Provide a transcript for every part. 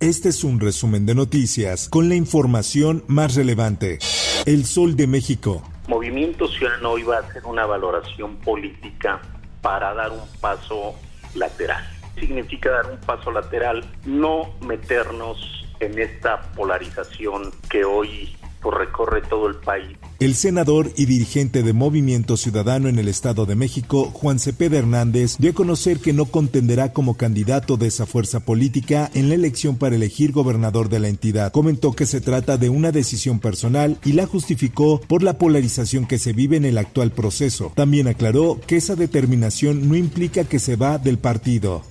Este es un resumen de noticias con la información más relevante. El Sol de México. Movimiento Ciudadano iba a hacer una valoración política para dar un paso lateral. Significa dar un paso lateral, no meternos en esta polarización que hoy recorre todo el país el senador y dirigente de Movimiento Ciudadano en el Estado de México, Juan Cepeda Hernández, dio a conocer que no contenderá como candidato de esa fuerza política en la elección para elegir gobernador de la entidad. Comentó que se trata de una decisión personal y la justificó por la polarización que se vive en el actual proceso. También aclaró que esa determinación no implica que se va del partido.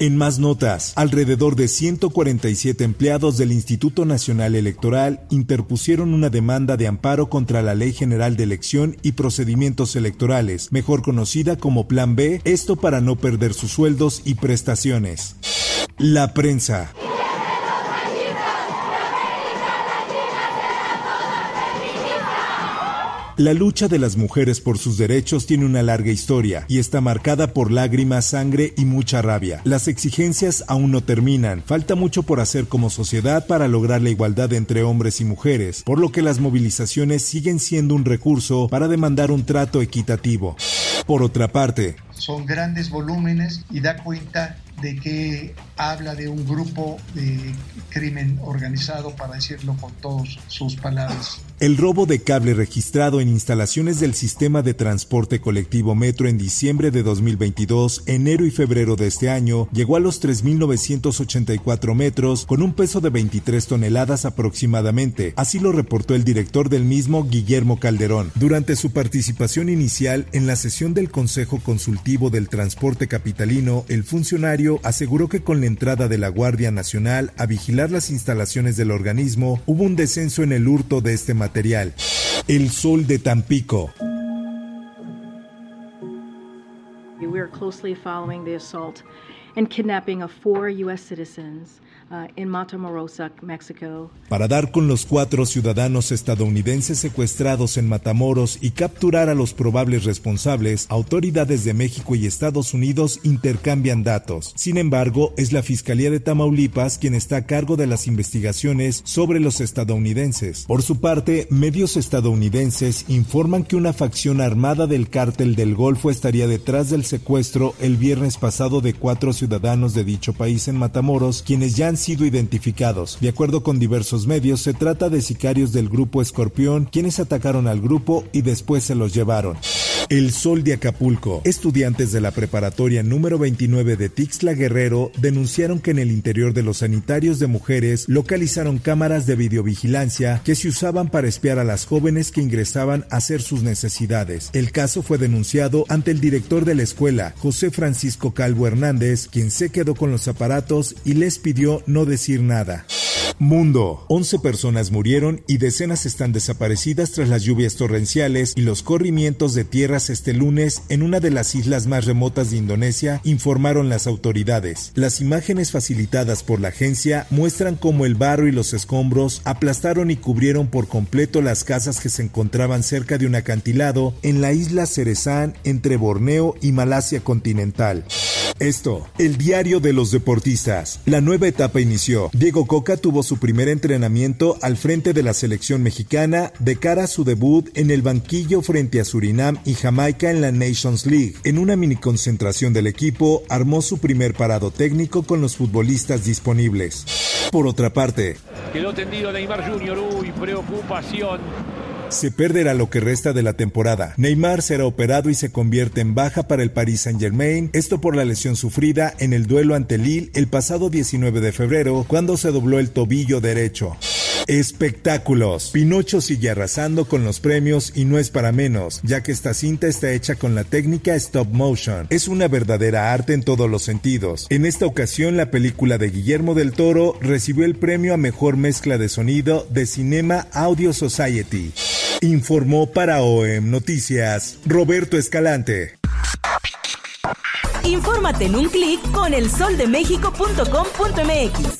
En más notas, alrededor de 147 empleados del Instituto Nacional Electoral interpusieron una demanda de amparo contra la Ley General de Elección y Procedimientos Electorales, mejor conocida como Plan B, esto para no perder sus sueldos y prestaciones. La prensa. La lucha de las mujeres por sus derechos tiene una larga historia y está marcada por lágrimas, sangre y mucha rabia. Las exigencias aún no terminan. Falta mucho por hacer como sociedad para lograr la igualdad entre hombres y mujeres, por lo que las movilizaciones siguen siendo un recurso para demandar un trato equitativo. Por otra parte, son grandes volúmenes y da cuenta de que habla de un grupo de crimen organizado, para decirlo con todas sus palabras. El robo de cable registrado en instalaciones del sistema de transporte colectivo Metro en diciembre de 2022, enero y febrero de este año llegó a los 3.984 metros con un peso de 23 toneladas aproximadamente. Así lo reportó el director del mismo, Guillermo Calderón, durante su participación inicial en la sesión del Consejo Consultivo del Transporte Capitalino. El funcionario aseguró que con la entrada de la Guardia Nacional a vigilar las instalaciones del organismo hubo un descenso en el hurto de este material. El Sol de Tampico. Uh, Para dar con los cuatro ciudadanos estadounidenses secuestrados en Matamoros y capturar a los probables responsables, autoridades de México y Estados Unidos intercambian datos. Sin embargo, es la Fiscalía de Tamaulipas quien está a cargo de las investigaciones sobre los estadounidenses. Por su parte, medios estadounidenses informan que una facción armada del cártel del Golfo estaría detrás del secuestro el viernes pasado de cuatro ciudadanos de dicho país en Matamoros, quienes ya han sido identificados. De acuerdo con diversos medios, se trata de sicarios del grupo Escorpión, quienes atacaron al grupo y después se los llevaron. El Sol de Acapulco. Estudiantes de la preparatoria número 29 de Tixla Guerrero denunciaron que en el interior de los sanitarios de mujeres localizaron cámaras de videovigilancia que se usaban para espiar a las jóvenes que ingresaban a hacer sus necesidades. El caso fue denunciado ante el director de la escuela, José Francisco Calvo Hernández, quien se quedó con los aparatos y les pidió no decir nada. Mundo. 11 personas murieron y decenas están desaparecidas tras las lluvias torrenciales y los corrimientos de tierras este lunes en una de las islas más remotas de Indonesia, informaron las autoridades. Las imágenes facilitadas por la agencia muestran cómo el barro y los escombros aplastaron y cubrieron por completo las casas que se encontraban cerca de un acantilado en la isla Cerezán entre Borneo y Malasia continental. Esto, el diario de los deportistas. La nueva etapa inició. Diego Coca tuvo su primer entrenamiento al frente de la selección mexicana de cara a su debut en el banquillo frente a Surinam y Jamaica en la Nations League. En una mini concentración del equipo, armó su primer parado técnico con los futbolistas disponibles. Por otra parte, quedó tendido Neymar Jr. Uy, preocupación se perderá lo que resta de la temporada. Neymar será operado y se convierte en baja para el Paris Saint-Germain, esto por la lesión sufrida en el duelo ante Lille el pasado 19 de febrero, cuando se dobló el tobillo derecho. Espectáculos. Pinocho sigue arrasando con los premios y no es para menos, ya que esta cinta está hecha con la técnica stop motion. Es una verdadera arte en todos los sentidos. En esta ocasión, la película de Guillermo del Toro recibió el premio a mejor mezcla de sonido de Cinema Audio Society. Informó para OEM Noticias Roberto Escalante. Infórmate en un clic con elsoldemexico.com.mx.